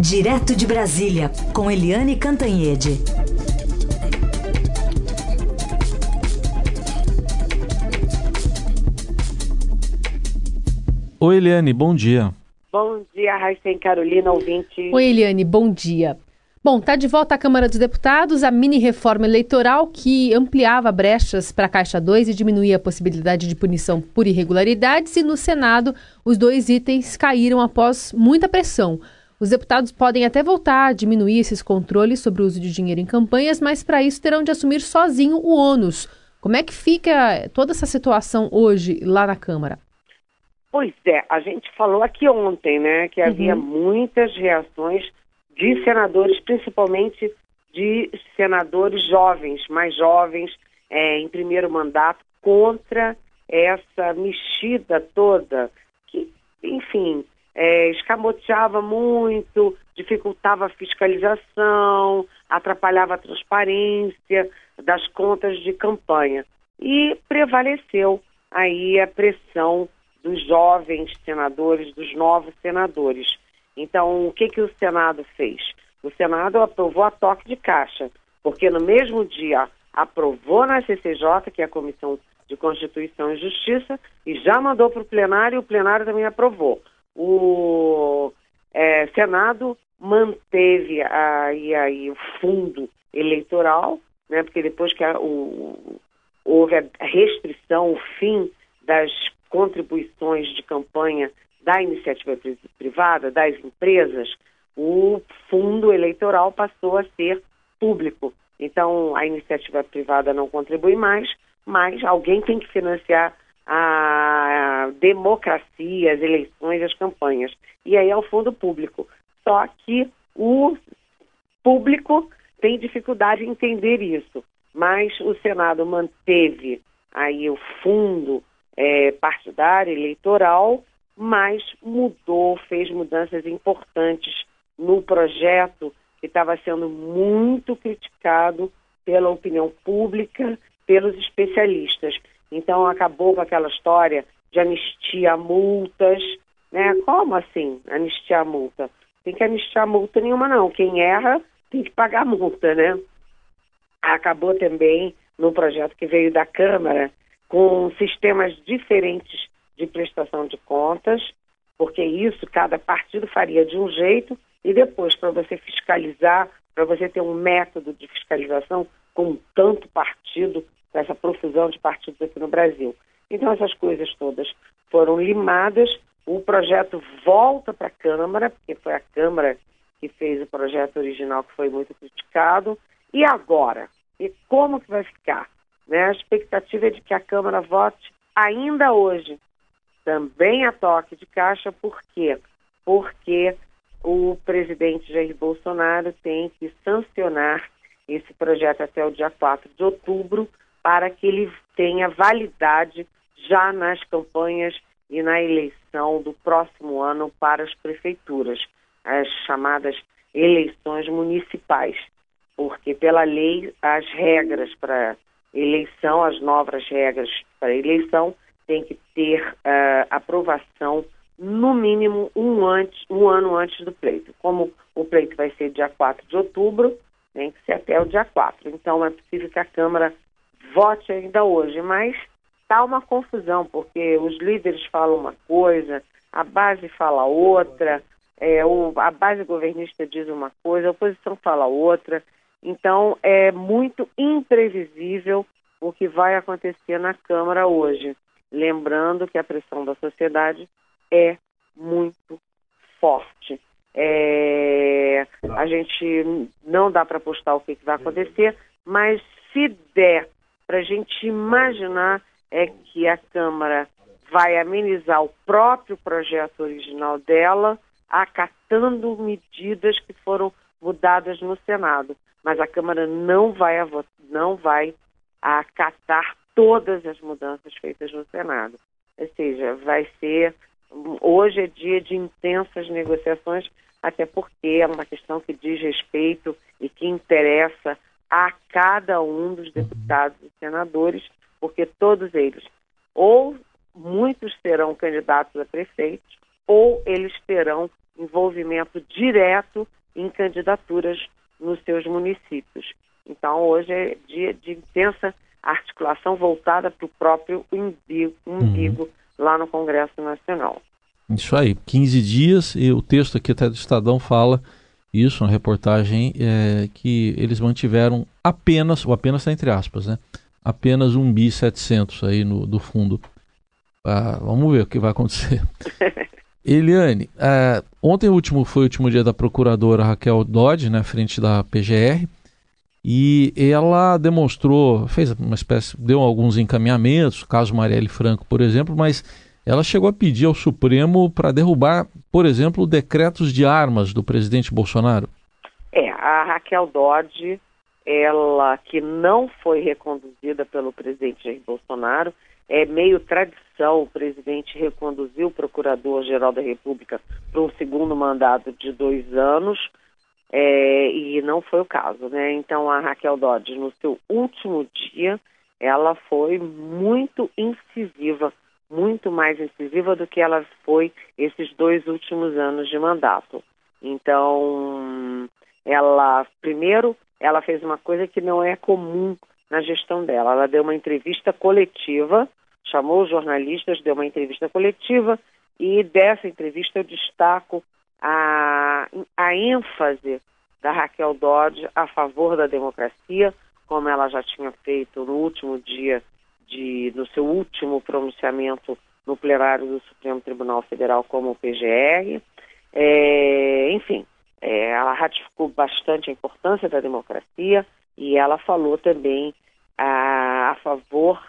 Direto de Brasília, com Eliane Cantanhede. Oi, Eliane, bom dia. Bom dia, Raíssa Carolina, ouvinte. Oi, Eliane, bom dia. Bom, está de volta à Câmara dos Deputados a mini reforma eleitoral que ampliava brechas para a Caixa 2 e diminuía a possibilidade de punição por irregularidades, e no Senado os dois itens caíram após muita pressão. Os deputados podem até voltar a diminuir esses controles sobre o uso de dinheiro em campanhas, mas para isso terão de assumir sozinho o ônus. Como é que fica toda essa situação hoje lá na Câmara? Pois é, a gente falou aqui ontem, né, que havia uhum. muitas reações de senadores, principalmente de senadores jovens, mais jovens, é, em primeiro mandato, contra essa mexida toda, que, enfim, é, escamoteava muito, dificultava a fiscalização, atrapalhava a transparência das contas de campanha. E prevaleceu aí a pressão dos jovens senadores, dos novos senadores. Então, o que, que o Senado fez? O Senado aprovou a toque de caixa, porque no mesmo dia aprovou na CCJ, que é a Comissão de Constituição e Justiça, e já mandou para o plenário, e o plenário também aprovou. O é, Senado manteve aí, aí o fundo eleitoral, né, porque depois que a, o, houve a restrição, o fim das contribuições de campanha da iniciativa privada, das empresas, o fundo eleitoral passou a ser público. Então, a iniciativa privada não contribui mais, mas alguém tem que financiar a democracia, as eleições, as campanhas. E aí é o fundo público. Só que o público tem dificuldade em entender isso. Mas o Senado manteve aí o fundo é, partidário, eleitoral, mas mudou, fez mudanças importantes no projeto que estava sendo muito criticado pela opinião pública, pelos especialistas. Então acabou com aquela história de anistia multas, né? Como assim anistia a multa? Tem que anistiar multa nenhuma não. Quem erra tem que pagar multa, né? Acabou também no projeto que veio da Câmara com sistemas diferentes de prestação de contas, porque isso cada partido faria de um jeito e depois para você fiscalizar, para você ter um método de fiscalização com tanto partido, essa profusão de partidos aqui no Brasil. Então essas coisas todas foram limadas, o projeto volta para a Câmara, porque foi a Câmara que fez o projeto original que foi muito criticado. E agora? E como que vai ficar? Né? A expectativa é de que a Câmara vote ainda hoje também a toque de caixa, por quê? Porque o presidente Jair Bolsonaro tem que sancionar esse projeto até o dia 4 de outubro para que ele tenha validade já nas campanhas e na eleição do próximo ano para as prefeituras, as chamadas eleições municipais, porque pela lei as regras para eleição, as novas regras para eleição tem que ter uh, aprovação no mínimo um, antes, um ano antes do pleito. Como o pleito vai ser dia 4 de outubro, tem que ser até o dia 4. Então é possível que a Câmara vote ainda hoje, mas está uma confusão, porque os líderes falam uma coisa, a base fala outra, é, o, a base governista diz uma coisa, a oposição fala outra. Então é muito imprevisível o que vai acontecer na Câmara hoje. Lembrando que a pressão da sociedade é muito forte. É, a gente não dá para apostar o que, que vai acontecer, mas se der para a gente imaginar é que a Câmara vai amenizar o próprio projeto original dela, acatando medidas que foram mudadas no Senado. Mas a Câmara não vai, não vai acatar todas as mudanças feitas no Senado. Ou seja, vai ser. Hoje é dia de intensas negociações, até porque é uma questão que diz respeito e que interessa a cada um dos deputados e senadores, porque todos eles, ou muitos serão candidatos a prefeitos, ou eles terão envolvimento direto em candidaturas nos seus municípios. Então, hoje é dia de intensa articulação voltada para o próprio umbigo, umbigo uhum. lá no Congresso Nacional. Isso aí, 15 dias, e o texto aqui até do Estadão fala isso, na reportagem, é, que eles mantiveram apenas, ou apenas está entre aspas, né? Apenas um bi 700 aí no, do fundo. Ah, vamos ver o que vai acontecer. Eliane, é, ontem último foi o último dia da procuradora Raquel Dodge, né, frente da PGR, e ela demonstrou, fez uma espécie, deu alguns encaminhamentos, caso Marielle Franco, por exemplo, mas ela chegou a pedir ao Supremo para derrubar, por exemplo, decretos de armas do presidente Bolsonaro. É, a Raquel Dodge, ela que não foi reconduzida pelo presidente Jair Bolsonaro, é meio tradição o presidente reconduzir o procurador-geral da República para um segundo mandato de dois anos, é, e não foi o caso, né? Então a Raquel Dodge, no seu último dia, ela foi muito incisiva, muito mais incisiva do que ela foi esses dois últimos anos de mandato. Então, ela, primeiro, ela fez uma coisa que não é comum na gestão dela. Ela deu uma entrevista coletiva chamou os jornalistas, deu uma entrevista coletiva e dessa entrevista eu destaco a, a ênfase da Raquel Dodge a favor da democracia, como ela já tinha feito no último dia de, no seu último pronunciamento no plenário do Supremo Tribunal Federal como PGR. É, enfim, é, ela ratificou bastante a importância da democracia e ela falou também a, a favor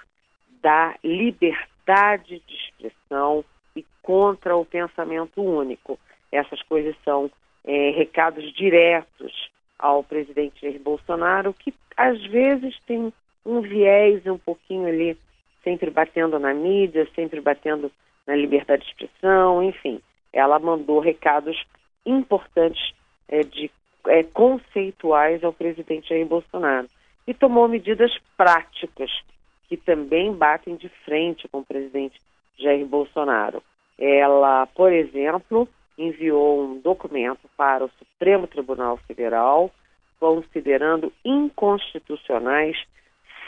da liberdade de expressão e contra o pensamento único. Essas coisas são é, recados diretos ao presidente Jair Bolsonaro, que às vezes tem um viés um pouquinho ali, sempre batendo na mídia, sempre batendo na liberdade de expressão, enfim. Ela mandou recados importantes é, de é, conceituais ao presidente Jair Bolsonaro e tomou medidas práticas que também batem de frente com o presidente Jair Bolsonaro. Ela, por exemplo, enviou um documento para o Supremo Tribunal Federal considerando inconstitucionais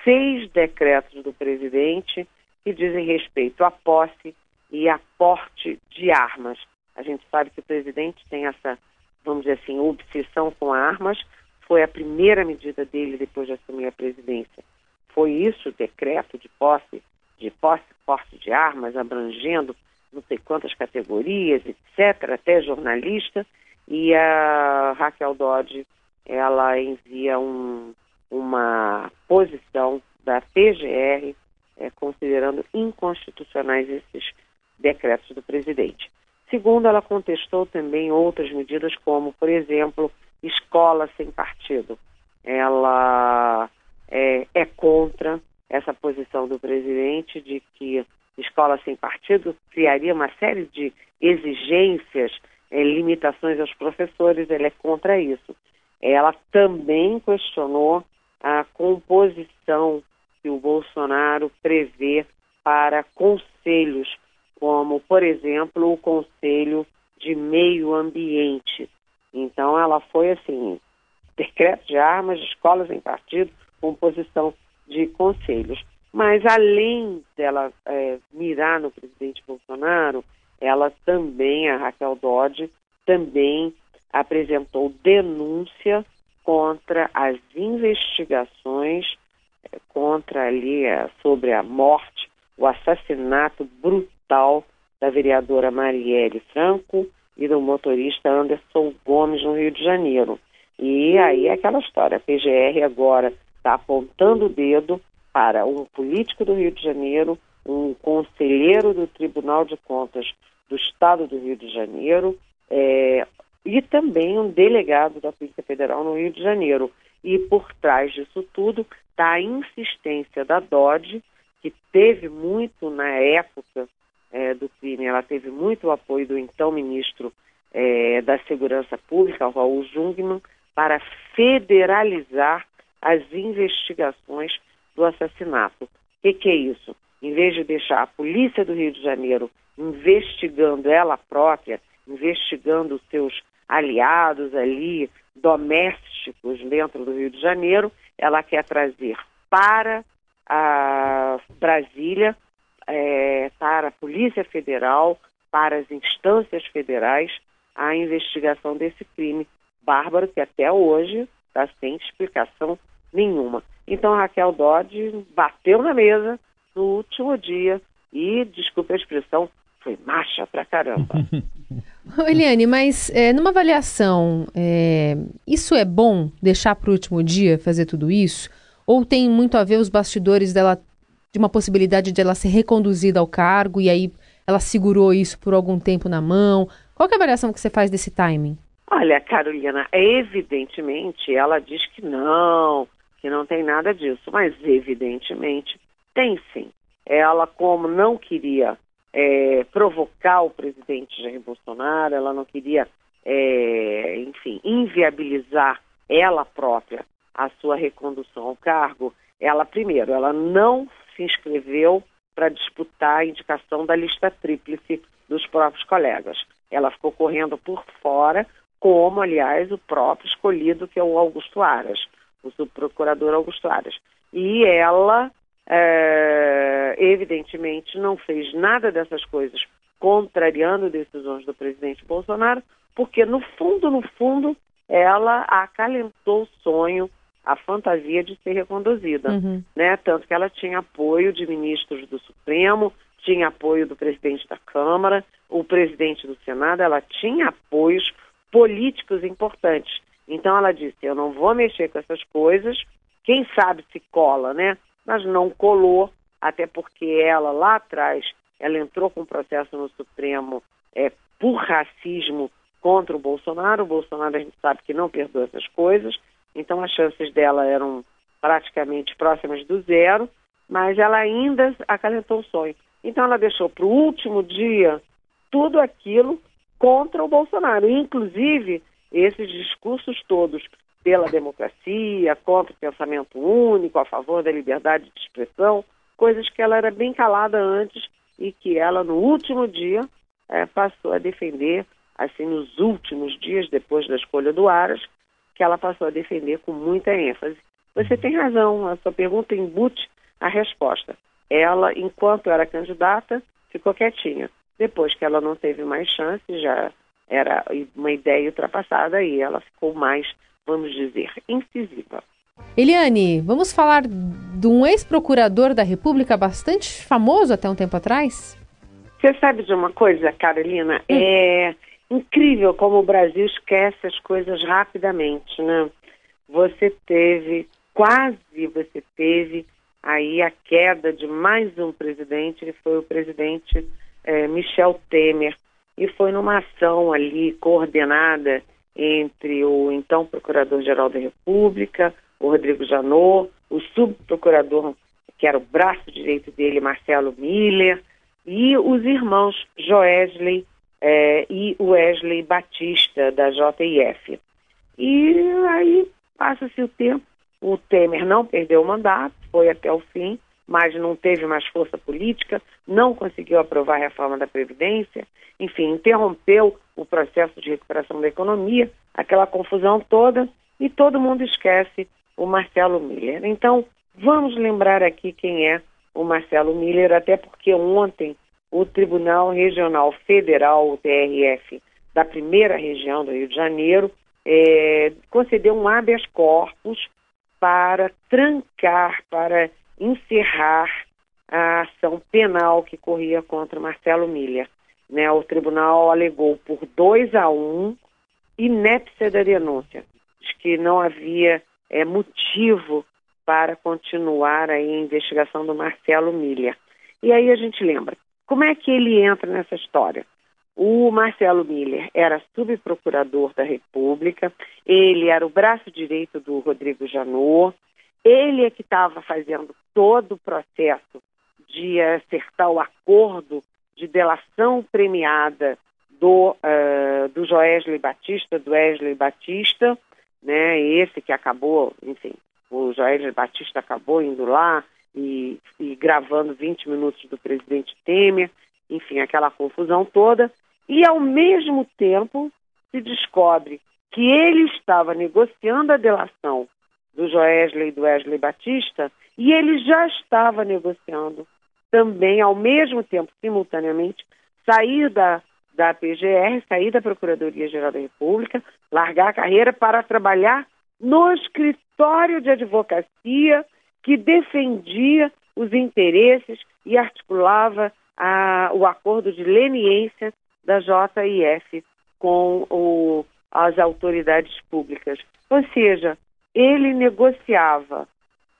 seis decretos do presidente que dizem respeito à posse e a porte de armas. A gente sabe que o presidente tem essa, vamos dizer assim, obsessão com armas. Foi a primeira medida dele depois de assumir a presidência foi isso o decreto de posse, de posse, porte de armas, abrangendo não sei quantas categorias, etc., até jornalista, e a Raquel Dodge, ela envia um, uma posição da PGR é, considerando inconstitucionais esses decretos do presidente. Segundo, ela contestou também outras medidas, como, por exemplo, escola sem partido. Ela é, é contra essa posição do presidente de que escola sem partido criaria uma série de exigências, é, limitações aos professores, ele é contra isso. Ela também questionou a composição que o Bolsonaro prevê para conselhos, como, por exemplo, o Conselho de Meio Ambiente. Então, ela foi assim: decreto de armas, escolas em partido, composição de conselhos. Mas além dela é, mirar no presidente Bolsonaro, ela também, a Raquel Dodge, também apresentou denúncia contra as investigações é, contra ali é, sobre a morte, o assassinato brutal da vereadora Marielle Franco e do motorista Anderson Gomes no Rio de Janeiro. E aí é aquela história, a PGR agora está apontando o dedo para um político do Rio de Janeiro, um conselheiro do Tribunal de Contas do Estado do Rio de Janeiro é, e também um delegado da Polícia Federal no Rio de Janeiro. E por trás disso tudo está a insistência da DOD, que teve muito na época é, do crime, ela teve muito apoio do então ministro é, da Segurança Pública, Raul Jungmann, para federalizar as investigações do assassinato. O que, que é isso? Em vez de deixar a polícia do Rio de Janeiro investigando ela própria investigando seus aliados ali, domésticos dentro do Rio de Janeiro, ela quer trazer para a Brasília, é, para a Polícia Federal, para as instâncias federais, a investigação desse crime bárbaro que até hoje está sem explicação nenhuma. Então Raquel Dodge bateu na mesa no último dia e, desculpe a expressão, foi marcha pra caramba. Eliane, mas é, numa avaliação, é, isso é bom deixar para o último dia fazer tudo isso? Ou tem muito a ver os bastidores dela, de uma possibilidade de ela ser reconduzida ao cargo e aí ela segurou isso por algum tempo na mão? Qual é a avaliação que você faz desse timing? Olha, Carolina, evidentemente ela diz que não, que não tem nada disso, mas evidentemente tem sim. Ela, como não queria é, provocar o presidente Jair Bolsonaro, ela não queria, é, enfim, inviabilizar ela própria a sua recondução ao cargo, ela, primeiro, ela não se inscreveu para disputar a indicação da lista tríplice dos próprios colegas. Ela ficou correndo por fora, como, aliás, o próprio escolhido, que é o Augusto Aras, o subprocurador Augusto Aras. E ela é, evidentemente não fez nada dessas coisas contrariando decisões do presidente Bolsonaro, porque no fundo, no fundo, ela acalentou o sonho, a fantasia de ser reconduzida, uhum. né? Tanto que ela tinha apoio de ministros do Supremo, tinha apoio do presidente da Câmara, o presidente do Senado, ela tinha apoios políticos importantes. Então ela disse: eu não vou mexer com essas coisas. Quem sabe se cola, né? Mas não colou, até porque ela lá atrás, ela entrou com um processo no Supremo é, por racismo contra o Bolsonaro. O Bolsonaro a gente sabe que não perdoa essas coisas, então as chances dela eram praticamente próximas do zero, mas ela ainda acalentou o sonho. Então ela deixou para o último dia tudo aquilo contra o Bolsonaro, inclusive esses discursos todos pela democracia, contra o pensamento único, a favor da liberdade de expressão, coisas que ela era bem calada antes e que ela, no último dia, é, passou a defender, assim, nos últimos dias, depois da escolha do Aras, que ela passou a defender com muita ênfase. Você tem razão, a sua pergunta embute a resposta. Ela, enquanto era candidata, ficou quietinha. Depois que ela não teve mais chance, já era uma ideia ultrapassada e ela ficou mais vamos dizer, incisiva. Eliane, vamos falar de um ex-procurador da República bastante famoso até um tempo atrás? Você sabe de uma coisa, Carolina? Hum. É incrível como o Brasil esquece as coisas rapidamente, né? Você teve, quase você teve aí a queda de mais um presidente, que foi o presidente é, Michel Temer, e foi numa ação ali coordenada entre o então Procurador-Geral da República, o Rodrigo Janot, o subprocurador, que era o braço direito dele, Marcelo Miller, e os irmãos Joesley eh, e Wesley Batista, da JIF. E aí passa-se o tempo, o Temer não perdeu o mandato, foi até o fim, mas não teve mais força política, não conseguiu aprovar a reforma da Previdência, enfim, interrompeu o processo de recuperação da economia, aquela confusão toda, e todo mundo esquece o Marcelo Miller. Então, vamos lembrar aqui quem é o Marcelo Miller, até porque ontem o Tribunal Regional Federal, o TRF, da primeira região do Rio de Janeiro, é, concedeu um habeas corpus para trancar, para encerrar a ação penal que corria contra Marcelo Miller. Né, o tribunal alegou por 2 a 1 um, inépcia da denúncia, de que não havia é, motivo para continuar a investigação do Marcelo Miller. E aí a gente lembra, como é que ele entra nessa história? O Marcelo Miller era subprocurador da República, ele era o braço direito do Rodrigo Janot, ele é que estava fazendo todo o processo de acertar o acordo de delação premiada do, uh, do Joesley Batista, do Wesley Batista, né, esse que acabou, enfim, o Joesley Batista acabou indo lá e, e gravando 20 minutos do presidente Temer, enfim, aquela confusão toda. E, ao mesmo tempo, se descobre que ele estava negociando a delação do Joesley e do Wesley Batista e ele já estava negociando também, ao mesmo tempo, simultaneamente, sair da, da PGR, sair da Procuradoria-Geral da República, largar a carreira para trabalhar no escritório de advocacia que defendia os interesses e articulava a, o acordo de leniência da JIF com o, as autoridades públicas. Ou seja, ele negociava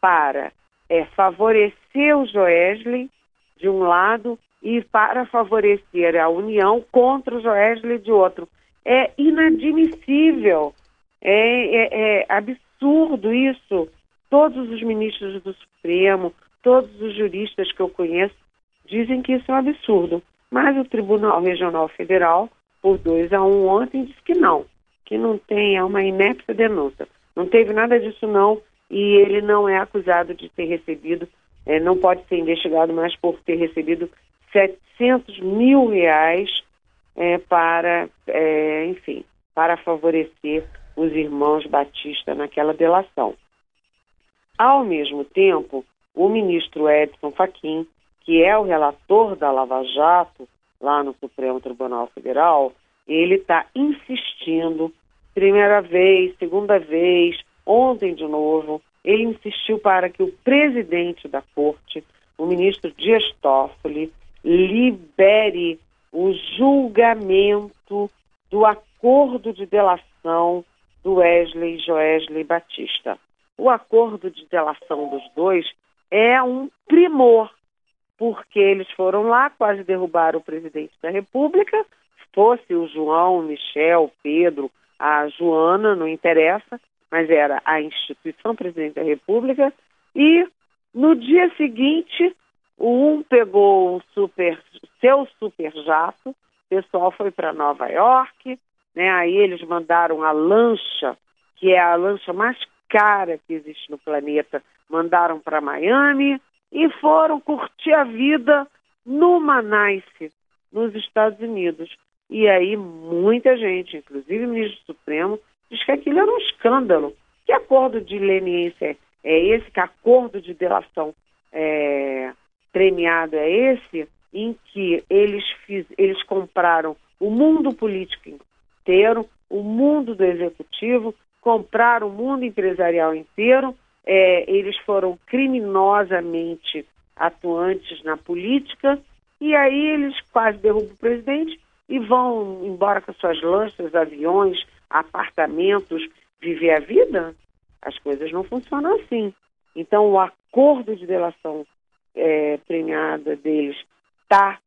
para é, favorecer o Joesley de um lado e para favorecer a União contra o Joesley de outro. É inadmissível, é, é, é absurdo isso. Todos os ministros do Supremo, todos os juristas que eu conheço dizem que isso é um absurdo. Mas o Tribunal Regional Federal, por 2 a 1 um, ontem, disse que não, que não tem, é uma inépcia denúncia. Não teve nada disso não e ele não é acusado de ter recebido, é, não pode ser investigado mais por ter recebido 700 mil reais é, para, é, enfim, para favorecer os irmãos Batista naquela delação. Ao mesmo tempo, o ministro Edson Fachin, que é o relator da Lava Jato lá no Supremo Tribunal Federal, ele está insistindo, primeira vez, segunda vez, ontem de novo, ele insistiu para que o presidente da corte, o ministro Dias Toffoli, libere o julgamento do acordo de delação do Wesley Joesley Batista. O acordo de delação dos dois é um primor, porque eles foram lá, quase derrubaram o presidente da República, fosse o João, Michel, Pedro, a Joana, não interessa, mas era a instituição presidente da República, e no dia seguinte, um pegou o super, seu super jato, o pessoal foi para Nova York, né? aí eles mandaram a lancha, que é a lancha mais cara que existe no planeta, mandaram para Miami e foram curtir a vida no Manaus, nos Estados Unidos. E aí muita gente, inclusive o ministro Supremo, diz que aquilo era um escândalo. Que acordo de leniência é esse? Que acordo de delação é, premiado é esse? Em que eles, fiz, eles compraram o mundo político inteiro, o mundo do executivo, compraram o mundo empresarial inteiro, é, eles foram criminosamente atuantes na política, e aí eles quase derrubam o presidente e vão embora com suas lanchas, aviões, apartamentos, viver a vida, as coisas não funcionam assim. Então, o acordo de delação é, premiada deles está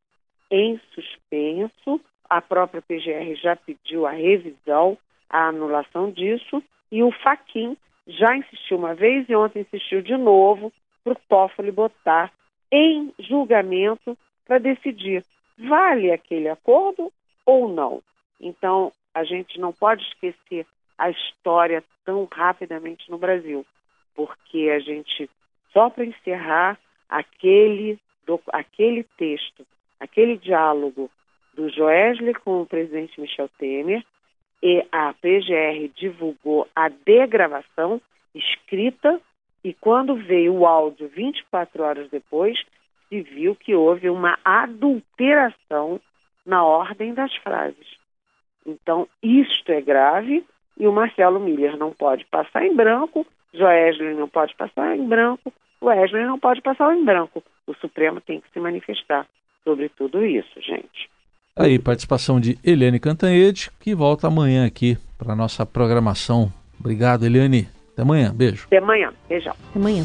em suspenso. A própria PGR já pediu a revisão, a anulação disso, e o Faquin já insistiu uma vez e ontem insistiu de novo para o Toffoli botar em julgamento para decidir vale aquele acordo ou não. Então, a gente não pode esquecer a história tão rapidamente no Brasil, porque a gente, só para encerrar, aquele, do, aquele texto, aquele diálogo do Joesley com o presidente Michel Temer, e a PGR divulgou a degravação escrita, e quando veio o áudio 24 horas depois, se viu que houve uma adulteração na ordem das frases. Então, isto é grave e o Marcelo Miller não pode passar em branco, Joesley não pode passar em branco, o Wesley não pode passar em branco. O Supremo tem que se manifestar sobre tudo isso, gente. Aí, participação de Eliane Cantanhede, que volta amanhã aqui para nossa programação. Obrigado, Eliane. Até amanhã. Beijo. Até amanhã. Beijão. Até amanhã.